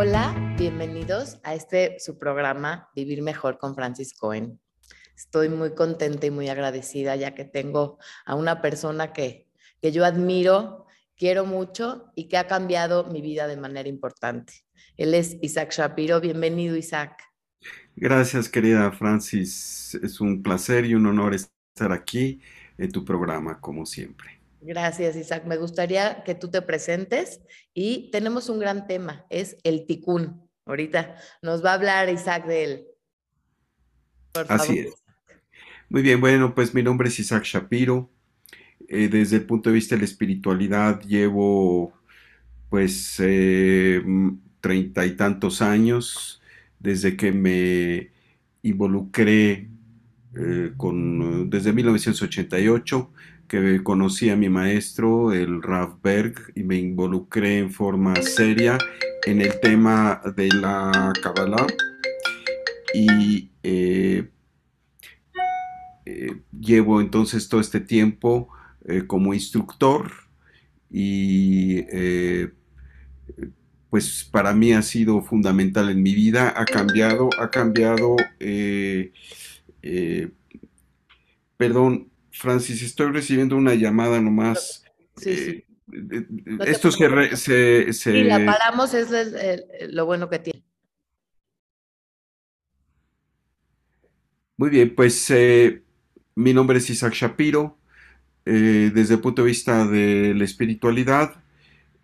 Hola, bienvenidos a este su programa Vivir Mejor con Francis Cohen. Estoy muy contenta y muy agradecida ya que tengo a una persona que, que yo admiro, quiero mucho y que ha cambiado mi vida de manera importante. Él es Isaac Shapiro. Bienvenido, Isaac. Gracias, querida Francis. Es un placer y un honor estar aquí en tu programa, como siempre. Gracias, Isaac. Me gustaría que tú te presentes y tenemos un gran tema, es el ticún. Ahorita nos va a hablar Isaac de él. Por favor. Así es. Muy bien, bueno, pues mi nombre es Isaac Shapiro. Eh, desde el punto de vista de la espiritualidad llevo pues eh, treinta y tantos años desde que me involucré eh, con, desde 1988 que conocí a mi maestro, el Rav Berg, y me involucré en forma seria en el tema de la Kabbalah. Y eh, eh, llevo entonces todo este tiempo eh, como instructor y pues para mí ha sido fundamental en mi vida, ha cambiado, ha cambiado, perdón, Francis, estoy recibiendo una llamada nomás. Sí, sí. Eh, esto se, se, se, la paramos, es lo bueno que tiene. Muy bien, pues eh, mi nombre es Isaac Shapiro. Eh, desde el punto de vista de la espiritualidad,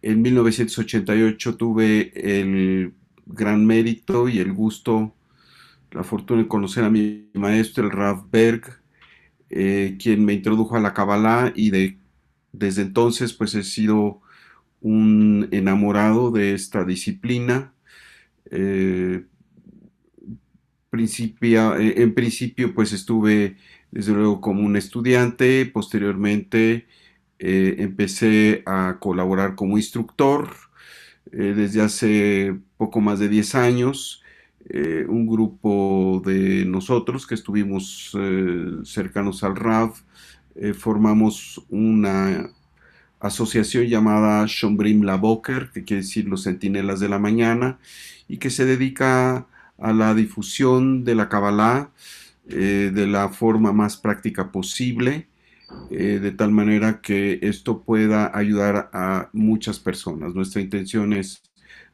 en 1988 tuve el gran mérito y el gusto, la fortuna de conocer a mi maestro, el Rav Berg, eh, quien me introdujo a la Kabbalah y de, desde entonces pues he sido un enamorado de esta disciplina. Eh, eh, en principio pues estuve desde luego como un estudiante, posteriormente empecé a colaborar como instructor desde hace poco más de 10 años eh, un grupo de nosotros que estuvimos eh, cercanos al RAV, eh, formamos una asociación llamada Shombrim Laboker, que quiere decir los centinelas de la mañana, y que se dedica a la difusión de la Kabbalah de la forma más práctica posible, de tal manera que esto pueda ayudar a muchas personas. Nuestra intención es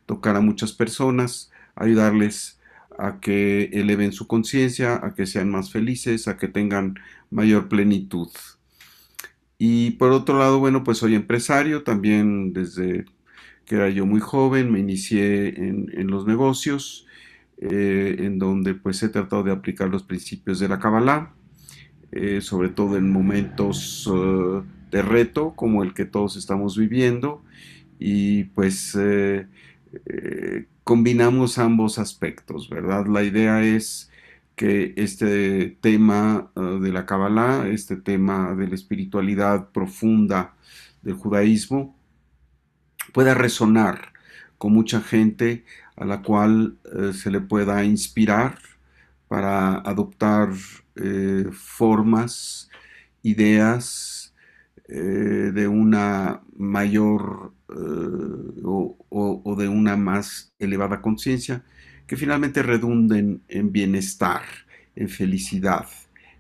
tocar a muchas personas, ayudarles a que eleven su conciencia, a que sean más felices, a que tengan mayor plenitud. Y por otro lado, bueno, pues soy empresario, también desde que era yo muy joven me inicié en, los negocios, eh, en donde pues he tratado de aplicar los principios de la Kabbalah, eh, sobre todo en momentos eh, de reto como el que todos estamos viviendo, y pues combinamos ambos aspectos, ¿verdad? La idea es que este tema uh, de la Kabbalah, este tema de la espiritualidad profunda del judaísmo, pueda resonar con mucha gente a la cual uh, se le pueda inspirar para adoptar uh, formas, ideas, eh, de una mayor eh, o, de una más elevada conciencia que finalmente redunden en bienestar, en felicidad,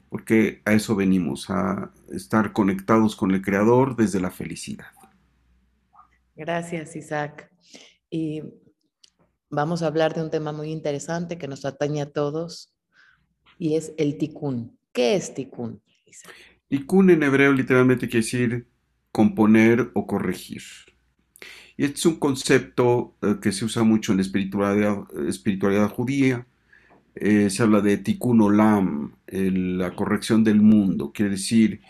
porque a eso venimos, a estar conectados con el Creador desde la felicidad. Gracias, Isaac. Y vamos a hablar de un tema muy interesante que nos atañe a todos y es el tikkun. ¿Qué es tikkun, Isaac? Tikkun en hebreo literalmente quiere decir componer o corregir. Y este es un concepto eh, que se usa mucho en la espiritualidad, judía. Eh, se habla de tikkun olam, la corrección del mundo, quiere decir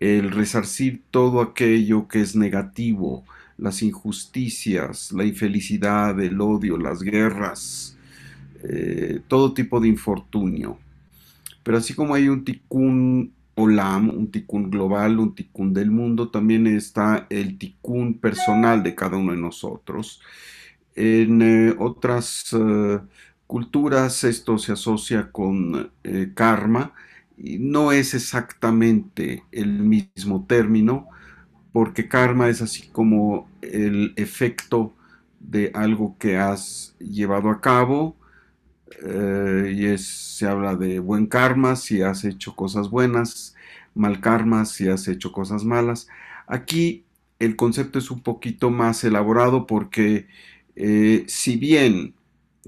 el resarcir todo aquello que es negativo, las injusticias, la infelicidad, el odio, las guerras, eh, todo tipo de infortunio. Pero así como hay un tikkun Olam, un tikkun global, un tikkun del mundo, también está el tikkun personal de cada uno de nosotros. En eh, otras eh, culturas esto se asocia con eh, karma y no es exactamente el mismo término porque karma es así como el efecto de algo que has llevado a cabo eh, y es, se habla de buen karma si has hecho cosas buenas, mal karma si has hecho cosas malas. Aquí el concepto es un poquito más elaborado porque eh, si bien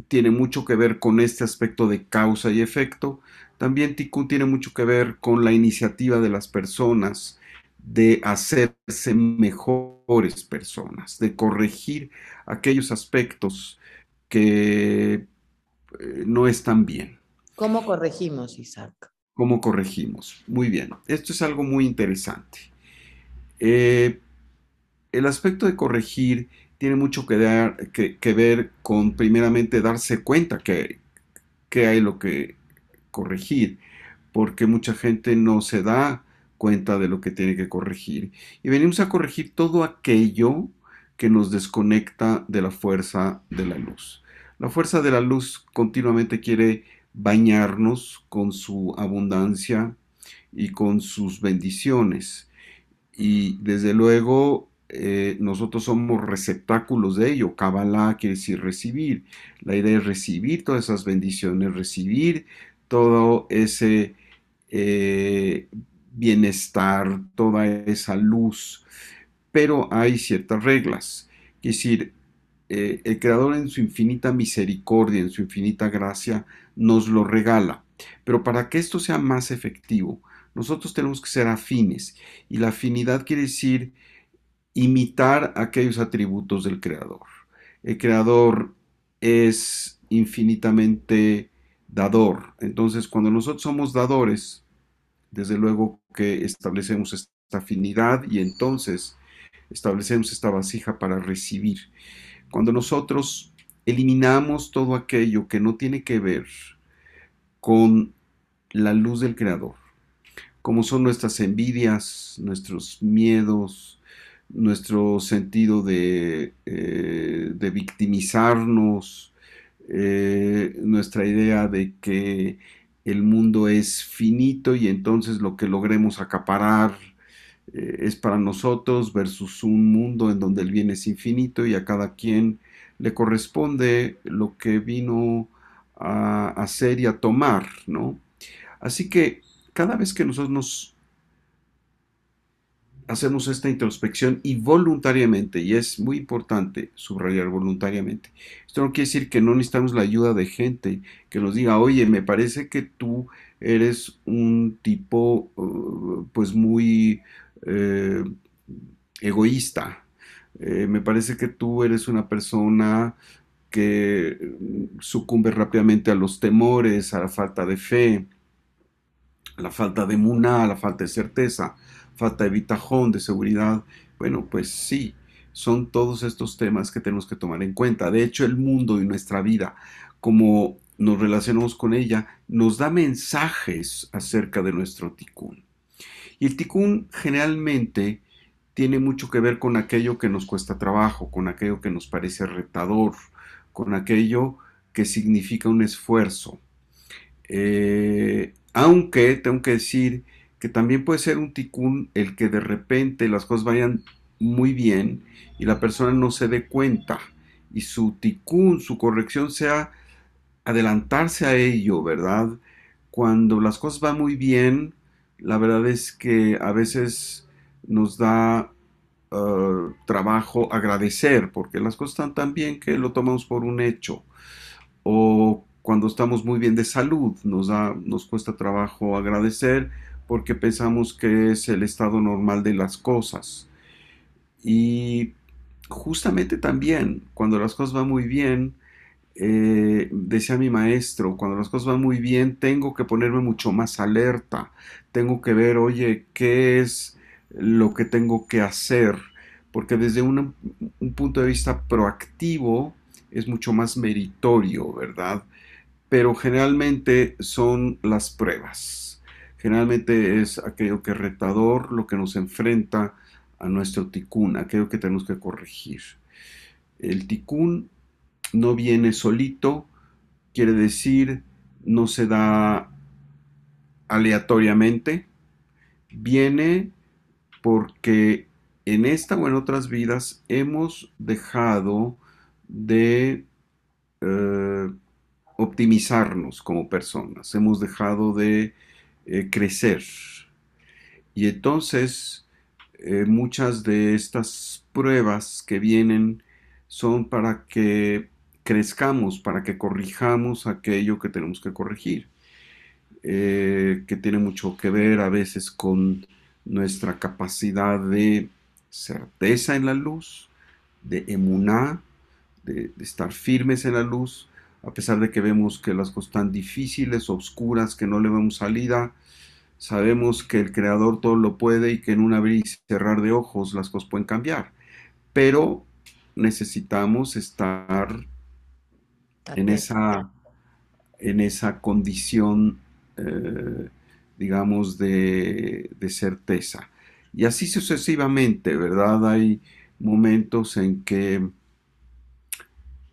tiene mucho que ver con este aspecto de causa y efecto, también Tikkun tiene mucho que ver con la iniciativa de las personas de hacerse mejores personas, de corregir aquellos aspectos que eh, no están bien. ¿Cómo corregimos, Isaac? ¿Cómo corregimos? Muy bien, esto es algo muy interesante. Eh, el aspecto de corregir tiene mucho que, dar, que, ver con primeramente darse cuenta que, que hay lo que corregir, porque mucha gente no se da cuenta de lo que tiene que corregir. Y venimos a corregir todo aquello que nos desconecta de la fuerza de la luz. La fuerza de la luz continuamente quiere bañarnos con su abundancia y con sus bendiciones. Y desde luego eh, nosotros somos receptáculos de ello. Kabbalah quiere decir recibir. La idea es recibir todas esas bendiciones, recibir todo ese eh, bienestar, toda esa luz, pero hay ciertas reglas. Es decir, eh, el Creador en su infinita misericordia, en su infinita gracia, nos lo regala. Pero para que esto sea más efectivo, nosotros tenemos que ser afines. Y la afinidad quiere decir imitar aquellos atributos del Creador. El Creador es infinitamente dador. Entonces, cuando nosotros somos dadores, desde luego que establecemos esta afinidad y entonces establecemos esta vasija para recibir. Cuando nosotros eliminamos todo aquello que no tiene que ver con la luz del Creador, como son nuestras envidias, nuestros miedos, nuestro sentido de, eh, victimizarnos, eh, nuestra idea de que el mundo es finito y entonces lo que logremos acaparar eh, es para nosotros versus un mundo en donde el bien es infinito y a cada quien le corresponde lo que vino a hacer y a tomar, ¿no? Así que cada vez que nosotros nos hacemos esta introspección y voluntariamente, y es muy importante subrayar voluntariamente. Esto no quiere decir que no necesitamos la ayuda de gente que nos diga, oye, me parece que tú eres un tipo uh, pues muy eh, egoísta, eh, me parece que tú eres una persona que sucumbe rápidamente a los temores, a la falta de fe, a la falta de muna, a la falta de certeza falta de bitajón, de seguridad. Bueno, pues sí, son todos estos temas que tenemos que tomar en cuenta. De hecho, el mundo y nuestra vida, como nos relacionamos con ella, nos da mensajes acerca de nuestro ticún. Y el ticún generalmente tiene mucho que ver con aquello que nos cuesta trabajo, con aquello que nos parece retador, con aquello que significa un esfuerzo. Eh, aunque tengo que decir que también puede ser un ticún el que de repente las cosas vayan muy bien y la persona no se dé cuenta y su ticún, su corrección sea adelantarse a ello, ¿verdad? Cuando las cosas van muy bien, la verdad es que a veces nos da uh, trabajo agradecer, porque las cosas están tan bien que lo tomamos por un hecho. O cuando estamos muy bien de salud, nos, da, nos cuesta trabajo agradecer porque pensamos que es el estado normal de las cosas. Y justamente también, cuando las cosas van muy bien, eh, decía mi maestro, cuando las cosas van muy bien, tengo que ponerme mucho más alerta, tengo que ver, oye, ¿qué es lo que tengo que hacer? Porque desde un punto de vista proactivo es mucho más meritorio, ¿verdad? Pero generalmente son las pruebas Generalmente es aquello que es retador, lo que nos enfrenta a nuestro ticún, aquello que tenemos que corregir. El ticún no viene solito, quiere decir no se da aleatoriamente, viene porque en esta o en otras vidas hemos dejado de eh, optimizarnos como personas, hemos dejado de eh, crecer. Y entonces eh, muchas de estas pruebas que vienen son para que crezcamos, para que corrijamos aquello que tenemos que corregir, que tiene mucho que ver a veces con nuestra capacidad de certeza en la luz, de emuná, de, estar firmes en la luz, a pesar de que vemos que las cosas están difíciles, oscuras, que no le vemos salida, sabemos que el Creador todo lo puede y que en un abrir y cerrar de ojos las cosas pueden cambiar. Pero necesitamos estar en esa, en esa condición, eh, digamos, de, de certeza. Y así sucesivamente, ¿verdad? Hay momentos en que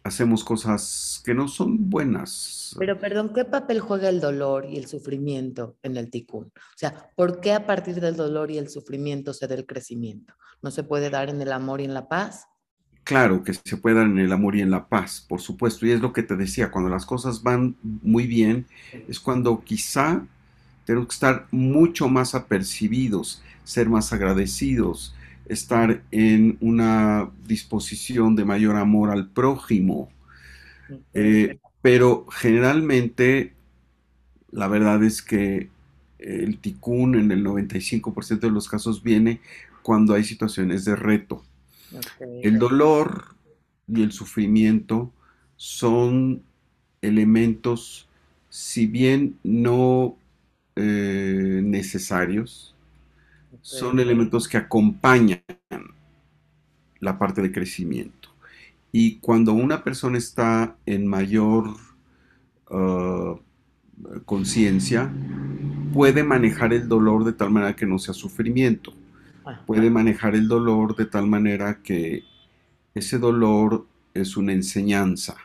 hacemos cosas que no son buenas. Pero perdón, ¿qué papel juega el dolor y el sufrimiento en el ticún? O sea, ¿por qué a partir del dolor y el sufrimiento se da el crecimiento? ¿No se puede dar en el amor y en la paz? Claro que se puede dar en el amor y en la paz, por supuesto. Y es lo que te decía, cuando las cosas van muy bien, es cuando quizá tenemos que estar mucho más apercibidos, ser más agradecidos, estar en una disposición de mayor amor al prójimo. Eh, pero generalmente la verdad es que el ticún en el 95% de los casos viene cuando hay situaciones de reto. El dolor y el sufrimiento son elementos, si bien no eh, necesarios, son elementos que acompañan la parte de crecimiento. Y cuando una persona está en mayor uh, conciencia, puede manejar el dolor de tal manera que no sea sufrimiento. Puede manejar el dolor de tal manera que ese dolor es una enseñanza,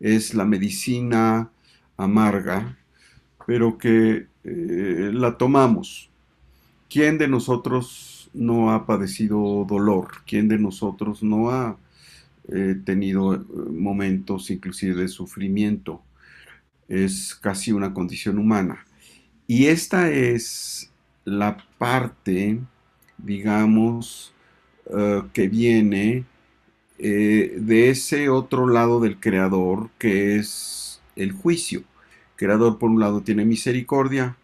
es la medicina amarga, pero que eh, la tomamos ¿Quién de nosotros no ha padecido dolor? ¿Quién de nosotros no ha eh, tenido eh, momentos inclusive de sufrimiento? Es casi una condición humana. Y esta es la parte, digamos, eh, que viene de ese otro lado del creador, que es el juicio. El creador, por un lado, tiene misericordia,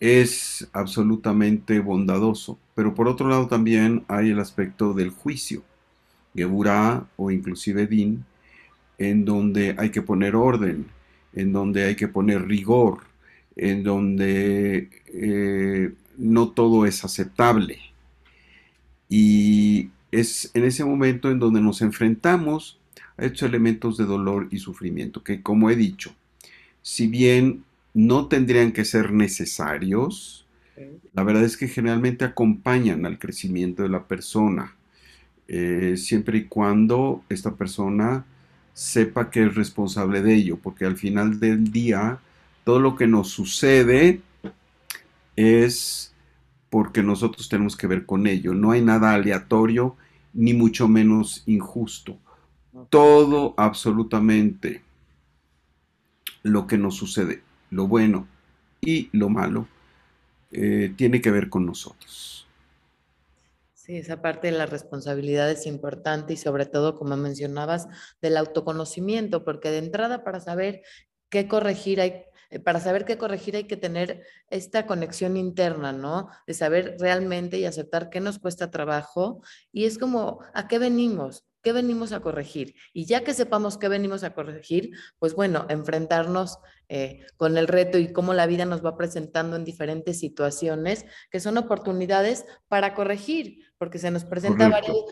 es absolutamente bondadoso, pero por otro lado también hay el aspecto del juicio, Geburah o inclusive Din, en donde hay que poner orden, en donde hay que poner rigor, en donde eh, no todo es aceptable. Y es en ese momento en donde nos enfrentamos a estos elementos de dolor y sufrimiento, que como he dicho, si bien no tendrían que ser necesarios. La verdad es que generalmente acompañan al crecimiento de la persona, eh, siempre y cuando esta persona sepa que es responsable de ello, porque al final del día todo lo que nos sucede es porque nosotros tenemos que ver con ello. No hay nada aleatorio, ni mucho menos injusto. Todo absolutamente lo que nos sucede lo bueno y lo malo, eh, tiene que ver con nosotros. Sí, esa parte de la responsabilidad es importante y sobre todo, como mencionabas, del autoconocimiento, porque de entrada para saber qué corregir hay, para saber qué corregir hay que tener esta conexión interna, ¿no? De saber realmente y aceptar qué nos cuesta trabajo y es como, ¿a qué venimos? ¿Qué venimos a corregir? Y ya que sepamos qué venimos a corregir, pues bueno, enfrentarnos eh, con el reto y cómo la vida nos va presentando en diferentes situaciones, que son oportunidades para corregir, porque se nos presenta varios,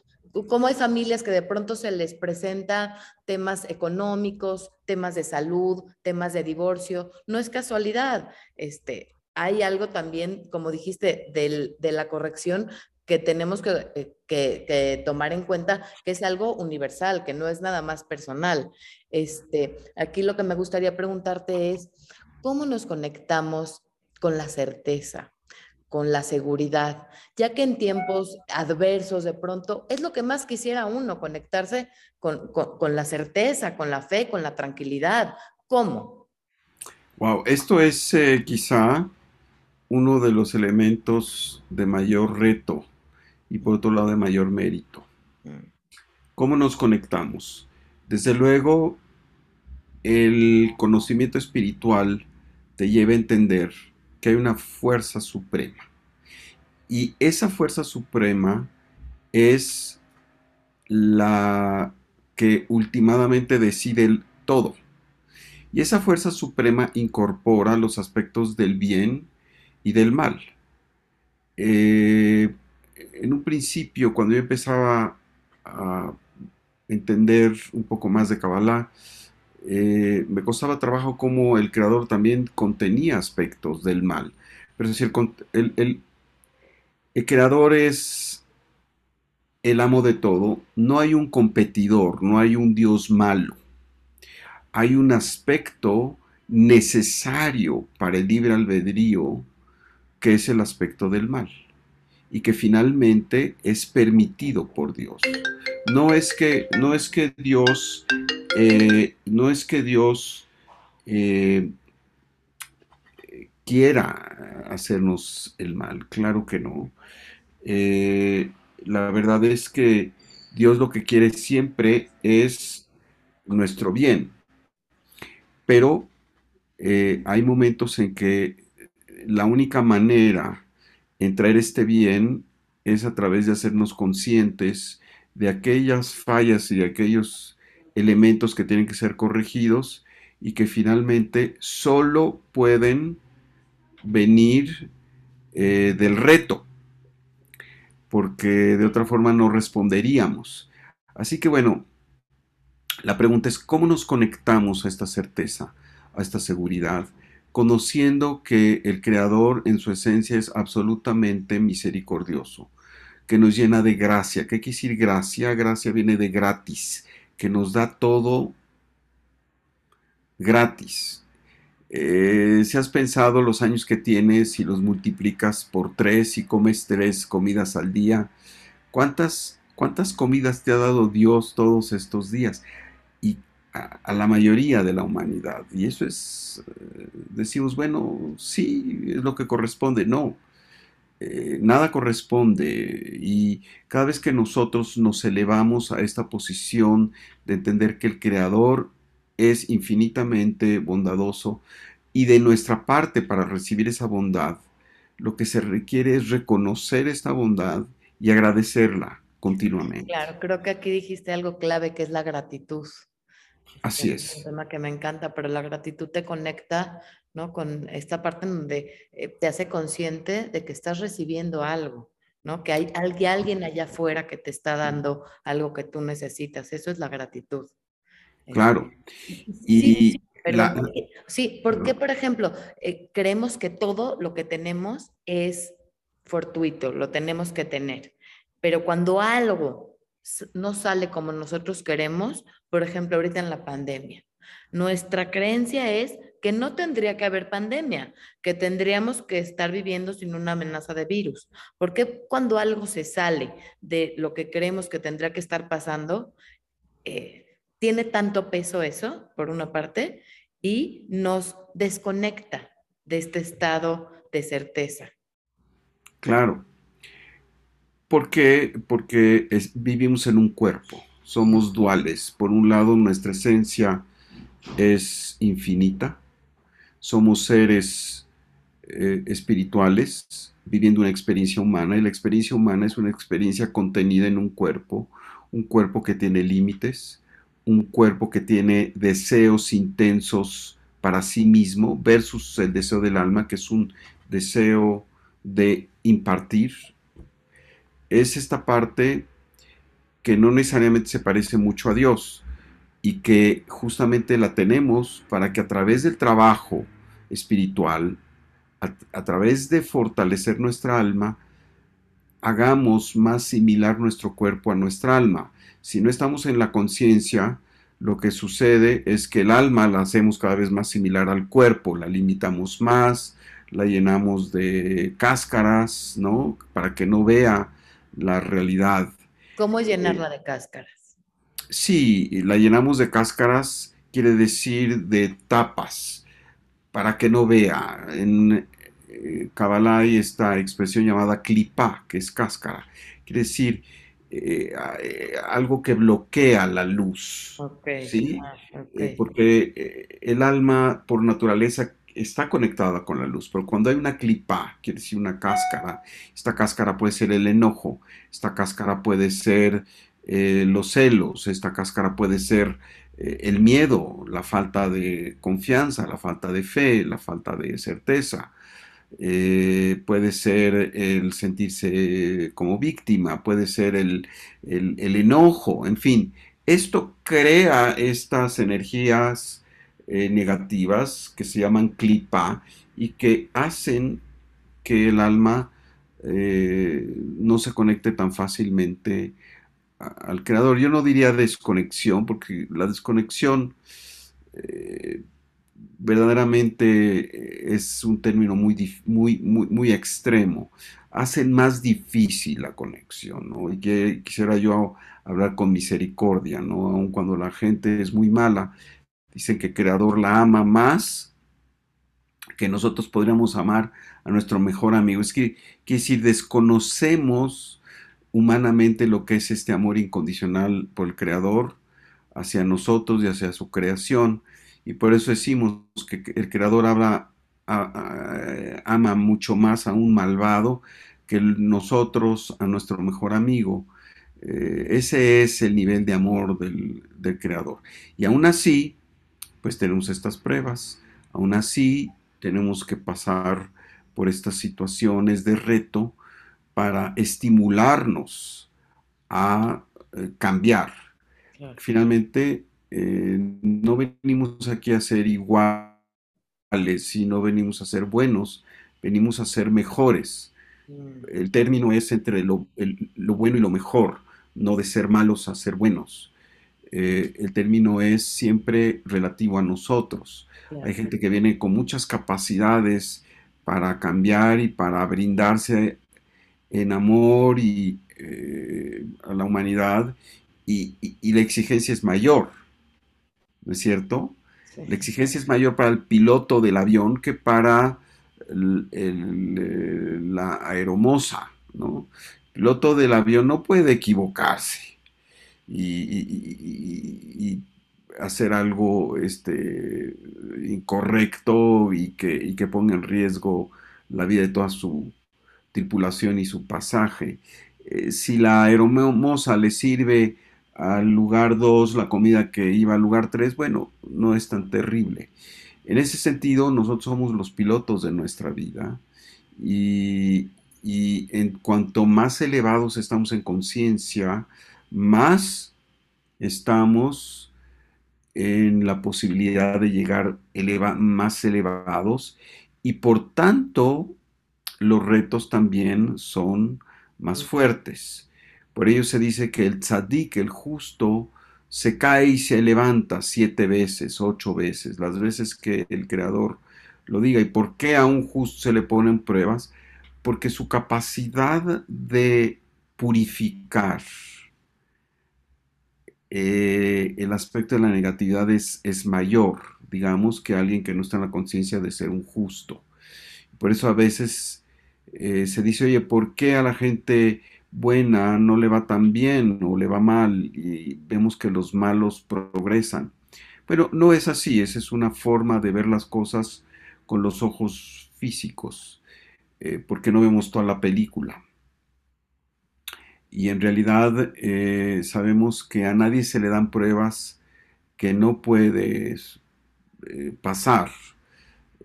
como hay familias que de pronto se les presenta temas económicos, temas de salud, temas de divorcio, no es casualidad, este, hay algo también, como dijiste, de la corrección, que tenemos eh, que, tomar en cuenta que es algo universal, que no es nada más personal. Este, aquí lo que me gustaría preguntarte es, ¿cómo nos conectamos con la certeza? Con la seguridad, ya que en tiempos adversos de pronto es lo que más quisiera uno, conectarse con, la certeza, con la fe, con la tranquilidad. ¿Cómo? Wow, esto es eh, quizá uno de los elementos de mayor reto y por otro lado de mayor mérito. ¿Cómo nos conectamos? Desde luego, el conocimiento espiritual te lleva a entender que hay una fuerza suprema. Y esa fuerza suprema es la que últimamente decide el todo. Y esa fuerza suprema incorpora los aspectos del bien y del mal. Eh, en un principio, cuando yo empezaba a entender un poco más de Kabbalah, eh, me costaba trabajo como el creador también contenía aspectos del mal. Pero es decir, el, el creador es el amo de todo. No hay un competidor, no hay un Dios malo. Hay un aspecto necesario para el libre albedrío que es el aspecto del mal y que finalmente es permitido por Dios. No es que, no es que Dios, eh, no es que Dios eh, quiera hacernos el mal, claro que no. Eh, la verdad es que Dios lo que quiere siempre es nuestro bien, pero hay momentos en que la única manera en traer este bien es a través de hacernos conscientes de aquellas fallas y de aquellos elementos que tienen que ser corregidos y que finalmente solo pueden venir eh, del reto, porque de otra forma no responderíamos. Así que bueno, la pregunta es, ¿cómo nos conectamos a esta certeza, a esta seguridad? conociendo que el Creador en su esencia es absolutamente misericordioso, que nos llena de gracia. ¿Qué quiere decir gracia? Gracia viene de gratis, que nos da todo gratis. Eh, si has pensado los años que tienes y los multiplicas por tres y comes tres comidas al día, ¿cuántas, cuántas comidas te ha dado Dios todos estos días? a, la mayoría de la humanidad. Y eso es, eh, decimos, bueno, sí, es lo que corresponde. No, eh, nada corresponde. Y cada vez que nosotros nos elevamos a esta posición de entender que el Creador es infinitamente bondadoso y de nuestra parte para recibir esa bondad, lo que se requiere es reconocer esta bondad y agradecerla continuamente. Claro, creo que aquí dijiste algo clave que es la gratitud. Así es. un tema que me encanta, pero la gratitud te conecta, ¿no? Con esta parte en donde eh, te hace consciente de que estás recibiendo algo, ¿no? Que hay alguien allá afuera que te está dando algo que tú necesitas. Eso es la gratitud. Claro. Y sí, sí, porque, por ejemplo, eh, creemos que todo lo que tenemos es fortuito, lo tenemos que tener. Pero cuando algo no sale como nosotros queremos, por ejemplo, ahorita en la pandemia. Nuestra creencia es que no tendría que haber pandemia, que tendríamos que estar viviendo sin una amenaza de virus. Porque cuando algo se sale de lo que creemos que tendría que estar pasando, eh, tiene tanto peso eso, por una parte, y nos desconecta de este estado de certeza? Claro, ¿Por qué? Porque vivimos en un cuerpo, somos duales. Por un lado, nuestra esencia es infinita, somos seres eh, espirituales viviendo una experiencia humana y la experiencia humana es una experiencia contenida en un cuerpo, un cuerpo que tiene límites, un cuerpo que tiene deseos intensos para sí mismo versus el deseo del alma que es un deseo de impartir, es esta parte que no necesariamente se parece mucho a Dios y que justamente la tenemos para que a través del trabajo espiritual, a, través de fortalecer nuestra alma, hagamos más similar nuestro cuerpo a nuestra alma. Si no estamos en la conciencia, lo que sucede es que el alma la hacemos cada vez más similar al cuerpo, la limitamos más, la llenamos de cáscaras, ¿no? Para que no vea la realidad. ¿Cómo llenarla de cáscaras? Sí, la llenamos de cáscaras, quiere decir de tapas, para que no vea. En eh, Kabbalah hay esta expresión llamada klipa, que es cáscara. Quiere decir eh, eh, algo que bloquea la luz. ¿sí? Ah, porque el alma por naturaleza está conectada con la luz, pero cuando hay una clipa, quiere decir una cáscara, esta cáscara puede ser el enojo, esta cáscara puede ser eh, los celos, esta cáscara puede ser eh, el miedo, la falta de confianza, la falta de fe, la falta de certeza. Eh, puede ser el sentirse como víctima, puede ser el, el enojo, en fin, esto crea estas energías negativas que se llaman clipa y que hacen que el alma no se conecte tan fácilmente al creador. Yo no diría desconexión, porque la desconexión eh, verdaderamente es un término muy, muy, muy, muy extremo. Hacen más difícil la conexión, ¿no? Y que quisiera yo hablar con misericordia, ¿no? Aun cuando la gente es muy mala, Dicen que el Creador la ama más que nosotros podríamos amar a nuestro mejor amigo. Es que, que si desconocemos humanamente lo que es este amor incondicional por el Creador hacia nosotros y hacia su creación. Y por eso decimos que el Creador habla, ama mucho más a un malvado que nosotros a nuestro mejor amigo. Eh, ese es el nivel de amor del, del Creador. Y aún así, pues tenemos estas pruebas. Aún así, tenemos que pasar por estas situaciones de reto para estimularnos a eh, cambiar. Finalmente, eh, no venimos aquí a ser iguales, sino venimos a ser buenos, venimos a ser mejores. Mm. El término es entre lo, lo, bueno y lo mejor, no de ser malos a ser buenos. Eh, el término es siempre relativo a nosotros. Hay gente que viene con muchas capacidades para cambiar y para brindarse en amor y eh, a la humanidad y, la exigencia es mayor, ¿no es cierto? La exigencia es mayor para el piloto del avión que para la aeromoza, ¿no? El piloto del avión no puede equivocarse y, hacer algo este, incorrecto y que, que ponga en riesgo la vida de toda su tripulación y su pasaje. Eh, si la aeromoza le sirve al lugar 2 la comida que iba al lugar 3, bueno, no es tan terrible. En ese sentido, nosotros somos los pilotos de nuestra vida y, y en cuanto más elevados estamos en conciencia, más estamos en la posibilidad de llegar más elevados y por tanto los retos también son más fuertes. Por ello se dice que el tzadik, el justo, se cae y se levanta siete veces, ocho veces, las veces que el Creador lo diga. ¿Y por qué a un justo se le ponen pruebas? Porque su capacidad de purificar, eh, el aspecto de la negatividad es, es, mayor, digamos, que alguien que no está en la conciencia de ser un justo. Por eso a veces eh, se dice, oye, ¿por qué a la gente buena no le va tan bien o le va mal? Y vemos que los malos progresan. Pero no es así, esa es una forma de ver las cosas con los ojos físicos, eh, porque no vemos toda la película. Y en realidad eh, sabemos que a nadie se le dan pruebas que no puedes eh, pasar.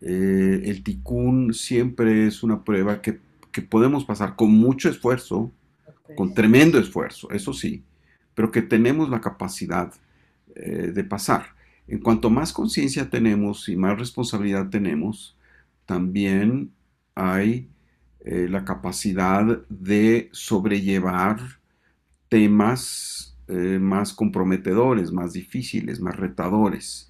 Eh, el ticún siempre es una prueba que, podemos pasar con mucho esfuerzo, con tremendo esfuerzo, eso sí, pero que tenemos la capacidad de pasar. En cuanto más conciencia tenemos y más responsabilidad tenemos, también hay eh, la capacidad de sobrellevar temas eh, más comprometedores, más difíciles, más retadores.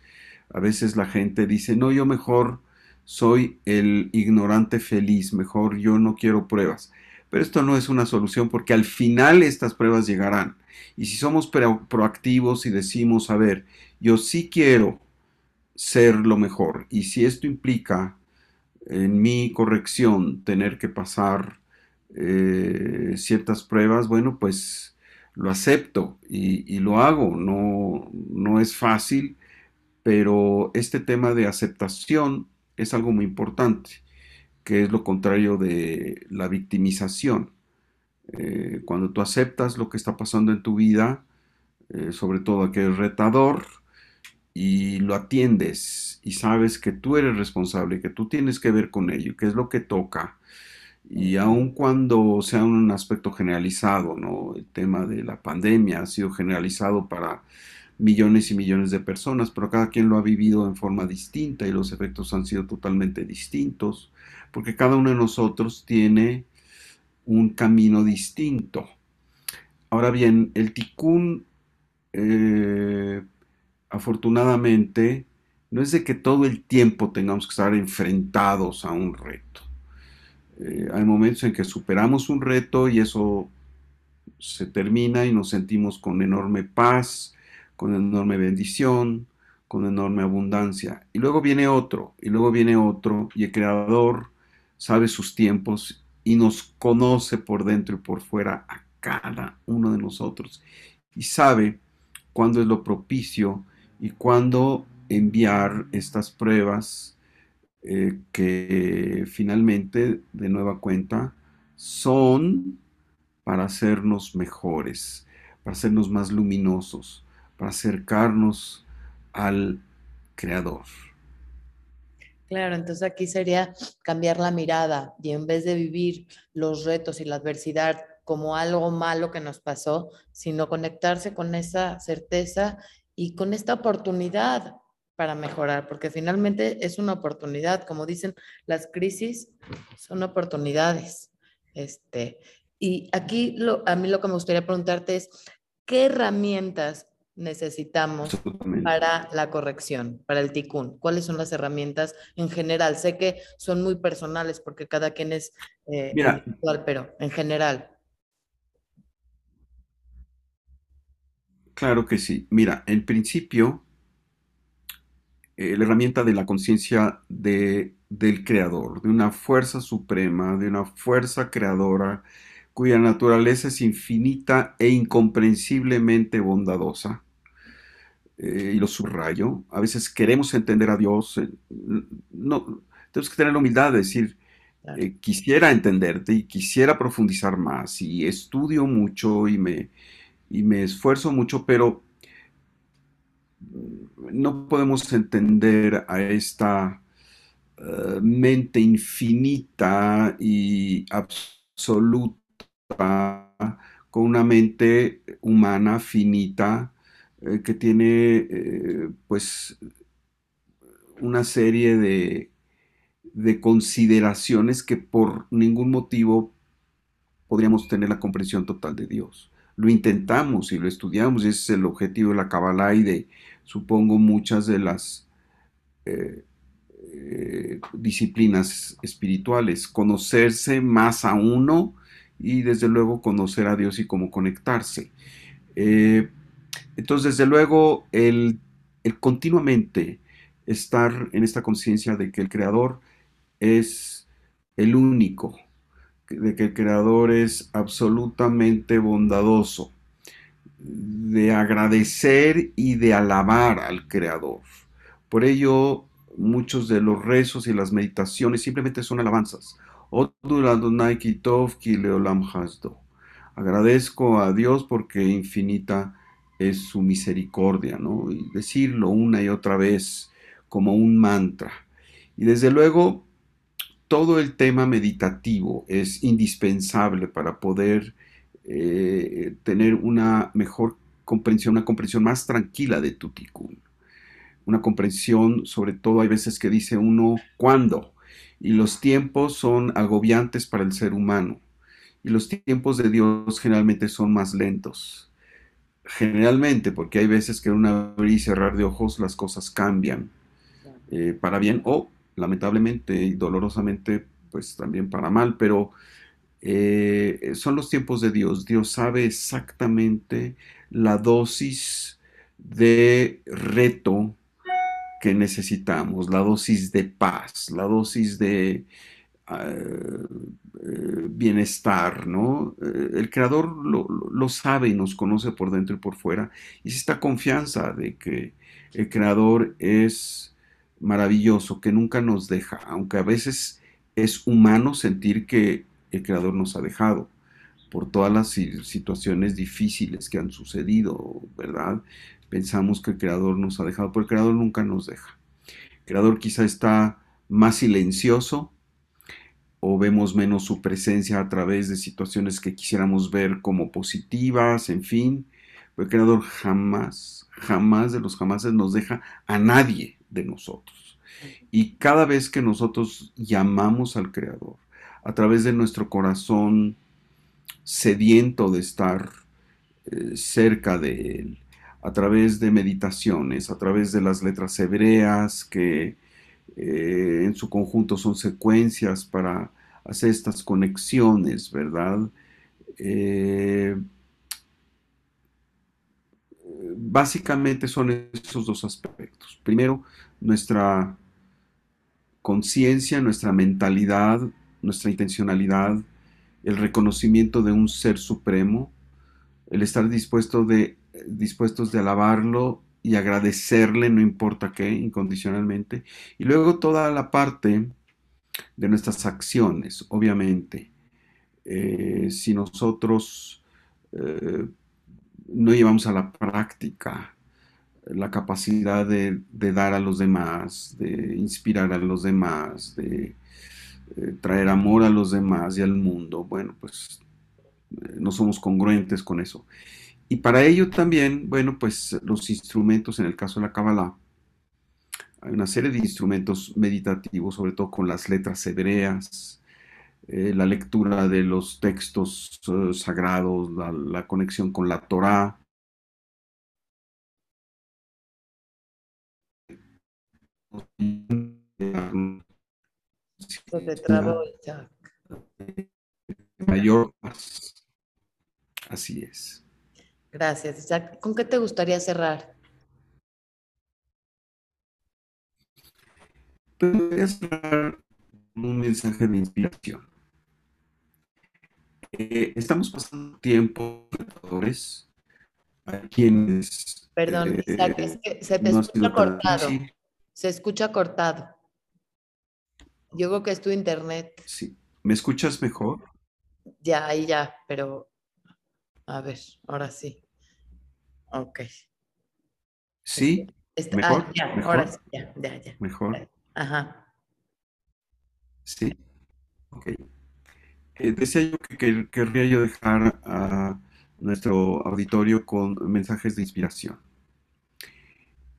A veces la gente dice, no, yo mejor soy el ignorante feliz, mejor yo no quiero pruebas. Pero esto no es una solución porque al final estas pruebas llegarán. Y si somos proactivos y decimos, a ver, yo sí quiero ser lo mejor, y si esto implica en mi corrección tener que pasar eh, ciertas pruebas, bueno, pues lo acepto y, lo hago. No, no es fácil, pero este tema de aceptación es algo muy importante, que es lo contrario de la victimización. Eh, cuando tú aceptas lo que está pasando en tu vida, eh, sobre todo que es retador, y lo atiendes y sabes que tú eres responsable, que tú tienes que ver con ello, que es lo que toca, y aun cuando sea un aspecto generalizado, ¿no? El tema de la pandemia ha sido generalizado para millones y millones de personas, pero cada quien lo ha vivido en forma distinta y los efectos han sido totalmente distintos, porque cada uno de nosotros tiene un camino distinto. Ahora bien, el ticún, eh, afortunadamente, no es de que todo el tiempo tengamos que estar enfrentados a un reto. Eh, hay momentos en que superamos un reto y eso se termina y nos sentimos con enorme paz, con enorme bendición, con enorme abundancia. Y luego viene otro, y luego viene otro, y el Creador sabe sus tiempos y nos conoce por dentro y por fuera a cada uno de nosotros. Y sabe cuándo es lo propicio y cuándo enviar estas pruebas eh, que finalmente, de nueva cuenta, son para hacernos mejores, para hacernos más luminosos, acercarnos al Creador. Claro, entonces aquí sería cambiar la mirada y en vez de vivir los retos y la adversidad como algo malo que nos pasó, sino conectarse con esa certeza y con esta oportunidad para mejorar, porque finalmente es una oportunidad, como dicen, las crisis son oportunidades. Este, y aquí lo, a mí lo que me gustaría preguntarte es, ¿qué herramientas necesitamos para la corrección, para el ticún? ¿Cuáles son las herramientas en general? Sé que son muy personales porque cada quien es eh, individual, pero en general. Claro que sí. Mira, en principio, eh, la herramienta de la conciencia de, del creador, de una fuerza suprema, de una fuerza creadora cuya naturaleza es infinita e incomprensiblemente bondadosa. Eh, y lo subrayo, a veces queremos entender a Dios, eh, no, tenemos que tener la humildad de decir, quisiera entenderte y quisiera profundizar más y estudio mucho y me, y me esfuerzo mucho, pero no podemos entender a esta eh, mente infinita y absoluta con una mente humana finita eh, que tiene eh, pues una serie de, de consideraciones que por ningún motivo podríamos tener la comprensión total de Dios lo intentamos y lo estudiamos, y ese es el objetivo de la Kabbalah y de, supongo, muchas de las eh, disciplinas espirituales, conocerse más a uno y desde luego conocer a Dios y cómo conectarse. Entonces, desde luego, el, continuamente estar en esta conciencia de que el Creador es el único, de que el Creador es absolutamente bondadoso, de agradecer y de alabar al Creador. Por ello, muchos de los rezos y las meditaciones simplemente son alabanzas. Agradezco a Dios porque infinita es su misericordia, ¿no? Y decirlo una y otra vez como un mantra. Y desde luego, todo el tema meditativo es indispensable para poder eh, tener una mejor comprensión, una comprensión más tranquila de tu tikkun. Una comprensión, sobre todo hay veces que dice uno, ¿cuándo? Y los tiempos son agobiantes para el ser humano. Y los tiempos de Dios generalmente son más lentos. Generalmente, porque hay veces que en un abrir y cerrar de ojos las cosas cambian eh, para bien o lamentablemente y dolorosamente, pues también para mal, pero eh, son los tiempos de Dios. Dios sabe exactamente la dosis de reto que necesitamos, la dosis de paz, la dosis de bienestar, ¿no? el creador lo, lo, sabe y nos conoce por dentro y por fuera. Y es esta confianza de que el creador es maravilloso, que nunca nos deja, aunque a veces es humano sentir que el Creador nos ha dejado por todas las situaciones difíciles que han sucedido, ¿verdad? Pensamos que el Creador nos ha dejado, pero el Creador nunca nos deja. El Creador quizá está más silencioso o vemos menos su presencia a través de situaciones que quisiéramos ver como positivas, en fin. El Creador jamás, jamás de los jamases nos deja a nadie de nosotros. Y cada vez que nosotros llamamos al Creador, a través de nuestro corazón sediento de estar eh, cerca de Él, a través de meditaciones, a través de las letras hebreas que eh, en su conjunto son secuencias para hacer estas conexiones, ¿verdad? Eh, básicamente son esos dos aspectos. Primero, nuestra conciencia, nuestra mentalidad nuestra intencionalidad, el reconocimiento de un ser supremo, el estar dispuesto de, dispuestos de alabarlo y agradecerle, no importa qué, incondicionalmente. Y luego toda la parte de nuestras acciones, obviamente. Eh, si nosotros eh, no llevamos a la práctica la capacidad de, dar a los demás, de inspirar a los demás, de eh, traer amor a los demás y al mundo, bueno, pues no somos congruentes con eso. Y para ello también, bueno, pues los instrumentos, en el caso de la Kabbalah, hay una serie de instrumentos meditativos, sobre todo con las letras hebreas, eh, la lectura de los textos sagrados, la, la, conexión con la Torah. Mayor Así es. Gracias, ¿Con qué te gustaría cerrar? Podría cerrar un mensaje de inspiración. Eh, estamos pasando tiempo, a quienes. Perdón, eh, es que se te escucha cortado. Se escucha cortado. Yo creo que es tu internet. Sí. ¿Me escuchas mejor? Ya, ahí ya, pero a ver, ahora sí. Ok. ¿Sí? Este, este, ¿Mejor? Ah, ya, ahora sí, ya, ya, ya. Mejor. Ajá. Sí. Ok. Eh, decía yo que, querría yo dejar a nuestro auditorio con mensajes de inspiración.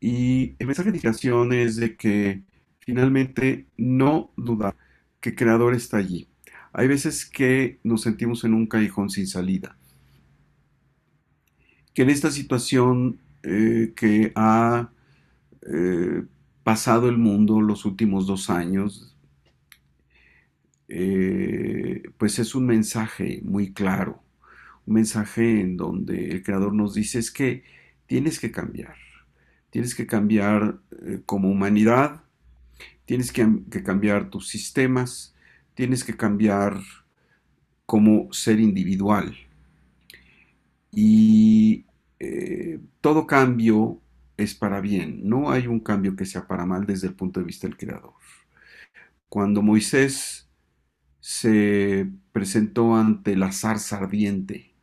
Y el mensaje de inspiración es de que finalmente no dudar que el creador está allí. Hay veces que nos sentimos en un callejón sin salida. Que en esta situación eh, que ha eh, pasado el mundo los últimos dos años, eh, pues es un mensaje muy claro, un mensaje en donde el Creador nos dice es que tienes que cambiar, tienes que cambiar como humanidad, tienes que, cambiar tus sistemas, tienes que cambiar como ser individual. Y eh, todo cambio es para bien, no hay un cambio que sea para mal desde el punto de vista del Creador. Cuando Moisés se presentó ante la zarza ardiente,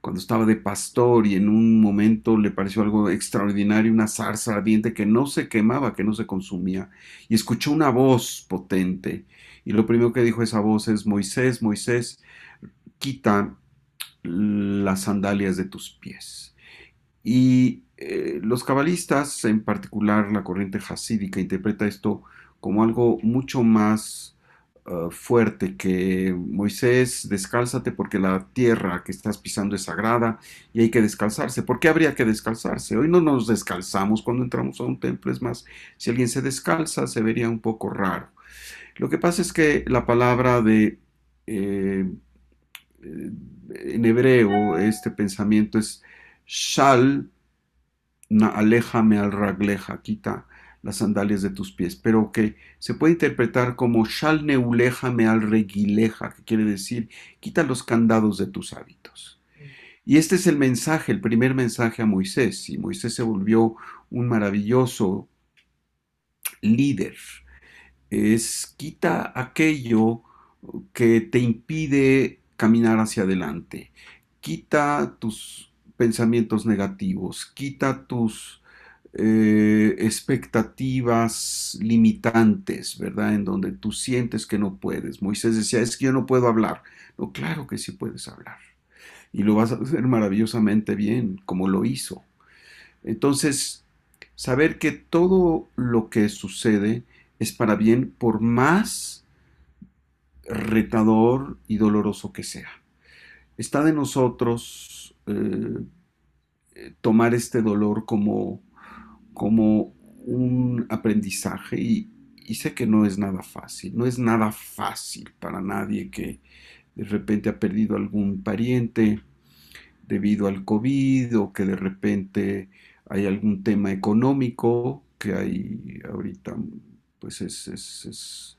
cuando estaba de pastor y en un momento le pareció algo extraordinario, una zarza ardiente que no se quemaba, que no se consumía, y escuchó una voz potente. Y lo primero que dijo esa voz es, Moisés, Moisés, quita las sandalias de tus pies. Y eh, los cabalistas, en particular la corriente hasídica, interpreta esto como algo mucho más uh, fuerte que Moisés, descálzate porque la tierra que estás pisando es sagrada y hay que descalzarse. ¿Por qué habría que descalzarse? Hoy no nos descalzamos cuando entramos a un templo, es más, si alguien se descalza se vería un poco raro. Lo que pasa es que la palabra de eh, en hebreo este pensamiento es shal na al ragleja, quita las sandalias de tus pies, pero que se puede interpretar como shal neuleja me al regileja, que quiere decir quita los candados de tus hábitos. Y este es el mensaje, el primer mensaje a Moisés, y Moisés se volvió un maravilloso líder. Es quita aquello que te impide caminar hacia adelante. Quita tus pensamientos negativos, quita tus eh, expectativas limitantes, ¿verdad? En donde tú sientes que no puedes. Moisés decía, es que yo no puedo hablar. No, claro que sí puedes hablar. Y lo vas a hacer maravillosamente bien, como lo hizo. Entonces, saber que todo lo que sucede es para bien, por más retador y doloroso que sea. Está de nosotros eh, tomar este dolor como, como un aprendizaje y, sé que no es nada fácil, no es nada fácil para nadie que de repente ha perdido algún pariente debido al COVID o que de repente hay algún tema económico que hay ahorita, pues es, es, es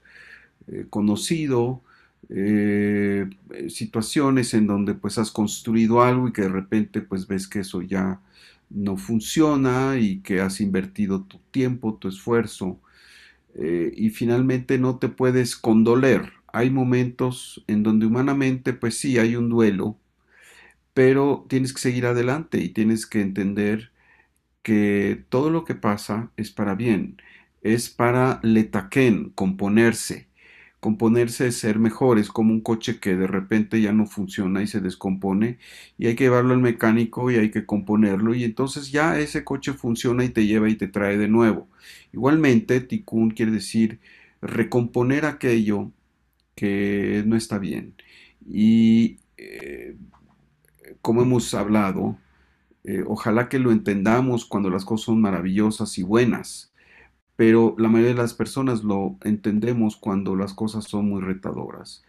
eh, conocido, eh, situaciones en donde pues has construido algo y que de repente pues ves que eso ya no funciona y que has invertido tu tiempo, tu esfuerzo eh, y finalmente no te puedes condoler. Hay momentos en donde humanamente pues sí hay un duelo, pero tienes que seguir adelante y tienes que entender que todo lo que pasa es para bien, es para letaquen, componerse, componerse es ser mejor, es como un coche que de repente ya no funciona y se descompone y hay que llevarlo al mecánico y hay que componerlo y entonces ya ese coche funciona y te lleva y te trae de nuevo. Igualmente, tikkun quiere decir recomponer aquello que no está bien. Y eh, como hemos hablado, eh, ojalá que lo entendamos cuando las cosas son maravillosas y buenas pero la mayoría de las personas lo entendemos cuando las cosas son muy retadoras.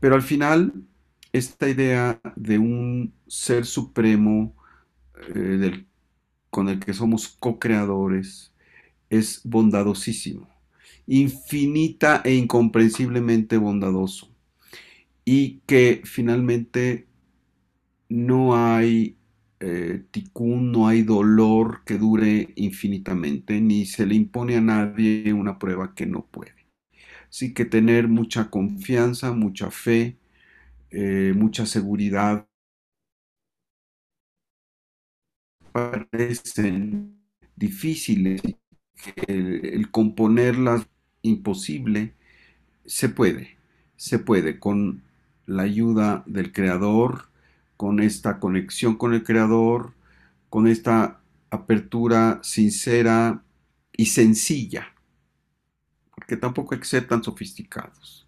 Pero al final, esta idea de un ser supremo eh, con el que somos co-creadores es bondadosísimo, infinita e incomprensiblemente bondadoso, y que finalmente no hay eh, no hay dolor que dure infinitamente, ni se le impone a nadie una prueba que no puede. Así que tener mucha confianza, mucha fe, eh, mucha seguridad parecen difíciles, el, el componerlas imposible, se puede, se puede con la ayuda del Creador, con esta conexión con el Creador, con esta apertura sincera y sencilla, porque tampoco hay que ser tan sofisticados,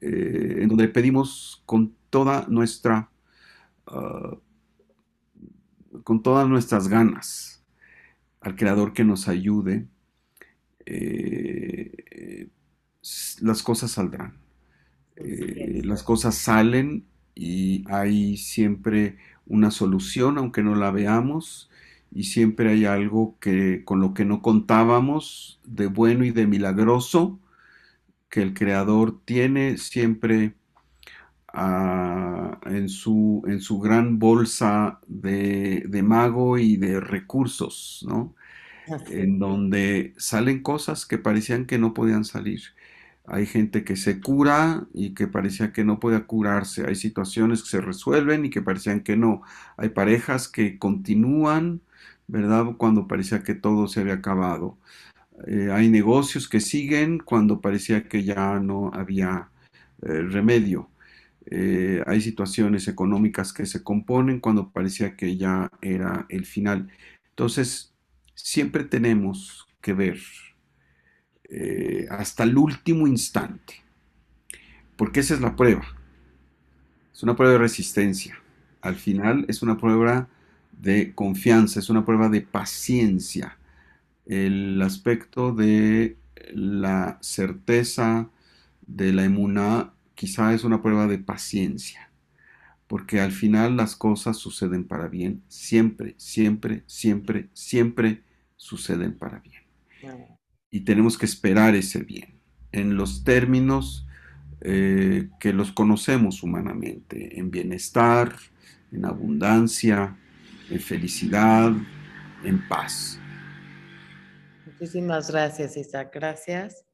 eh, en donde pedimos con toda nuestra, ah, con todas nuestras ganas al Creador que nos ayude, eh, las cosas saldrán. Eh, las cosas salen y hay siempre una solución, aunque no la veamos, y siempre hay algo que con lo que no contábamos de bueno y de milagroso que el creador tiene siempre ah, en, su, en, su, gran bolsa de, de, mago y de recursos, ¿no? En donde salen cosas que parecían que no podían salir. Hay gente que se cura y que parecía que no podía curarse. Hay situaciones que se resuelven y que parecían que no. Hay parejas que continúan, ¿verdad? Cuando parecía que todo se había acabado. Eh, hay negocios que siguen cuando parecía que ya no había eh, remedio. Eh, hay situaciones económicas que se componen cuando parecía que ya era el final. Entonces, siempre tenemos que ver eh, hasta el último instante, porque esa es la prueba. Es una prueba de resistencia. Al final es una prueba de confianza, es una prueba de paciencia. El aspecto de la certeza de la emuná quizá es una prueba de paciencia, porque al final las cosas suceden para bien, siempre, siempre, siempre, siempre suceden para bien. Y tenemos que esperar ese bien en los términos eh, que los conocemos humanamente, en bienestar, en abundancia, en felicidad, en paz. Muchísimas gracias, Isaac. Gracias.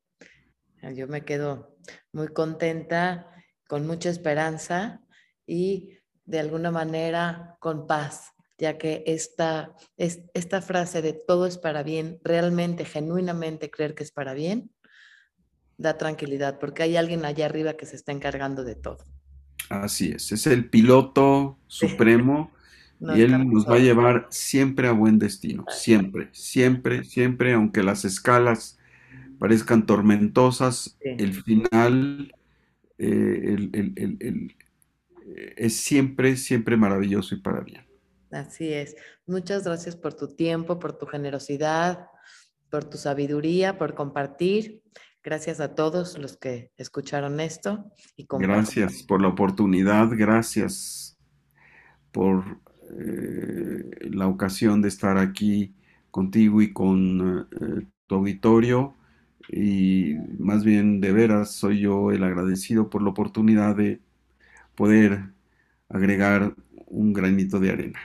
Yo me quedo muy contenta, con mucha esperanza y de alguna manera con paz, ya que esta, esta frase de todo es para bien, realmente, genuinamente creer que es para bien, da tranquilidad, porque hay alguien allá arriba que se está encargando de todo. Así es, es el piloto supremo y él nos va a llevar siempre a buen destino, siempre, siempre, siempre, aunque las escalas parezcan tormentosas, el final eh, eh, es siempre, siempre maravilloso y para bien. Así es. Muchas gracias por tu tiempo, por tu generosidad, por tu sabiduría, por compartir. Gracias a todos los que escucharon esto. Y gracias por la oportunidad, gracias por eh, la ocasión de estar aquí contigo y con eh, tu auditorio. Y más bien, de veras, soy yo el agradecido por la oportunidad de poder agregar un granito de arena.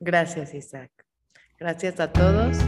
Gracias, Isaac. Gracias a todos.